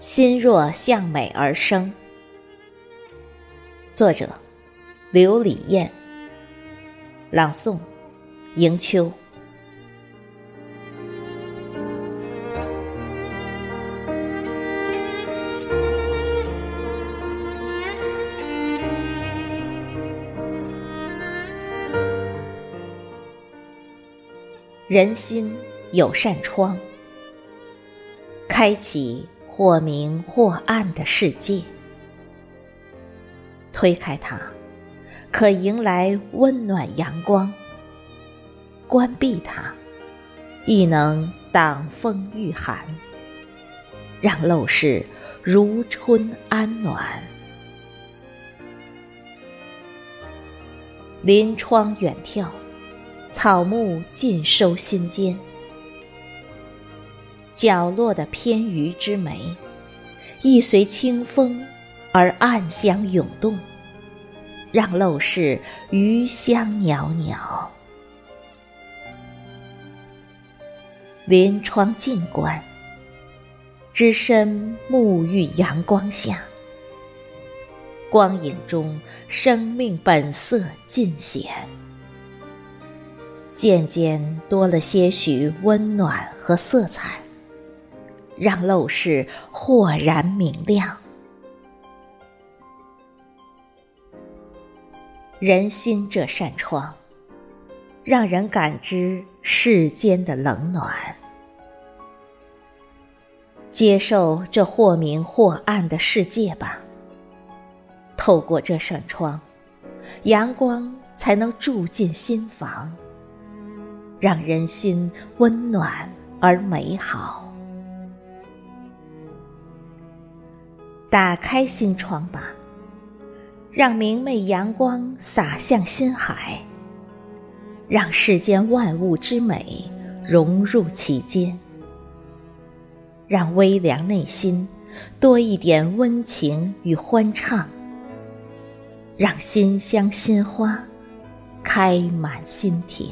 心若向美而生。作者：刘礼燕。朗诵：迎秋。人心有扇窗，开启。或明或暗的世界，推开它，可迎来温暖阳光；关闭它，亦能挡风御寒，让陋室如春安暖。临窗远眺，草木尽收心间。角落的偏隅之美，亦随清风而暗香涌动，让陋室余香袅袅。临窗静观，只身沐浴阳光下，光影中生命本色尽显，渐渐多了些许温暖和色彩。让陋室豁然明亮。人心这扇窗，让人感知世间的冷暖。接受这或明或暗的世界吧。透过这扇窗，阳光才能住进心房，让人心温暖而美好。打开心窗吧，让明媚阳光洒向心海，让世间万物之美融入其间，让微凉内心多一点温情与欢畅，让馨香心花开满心田。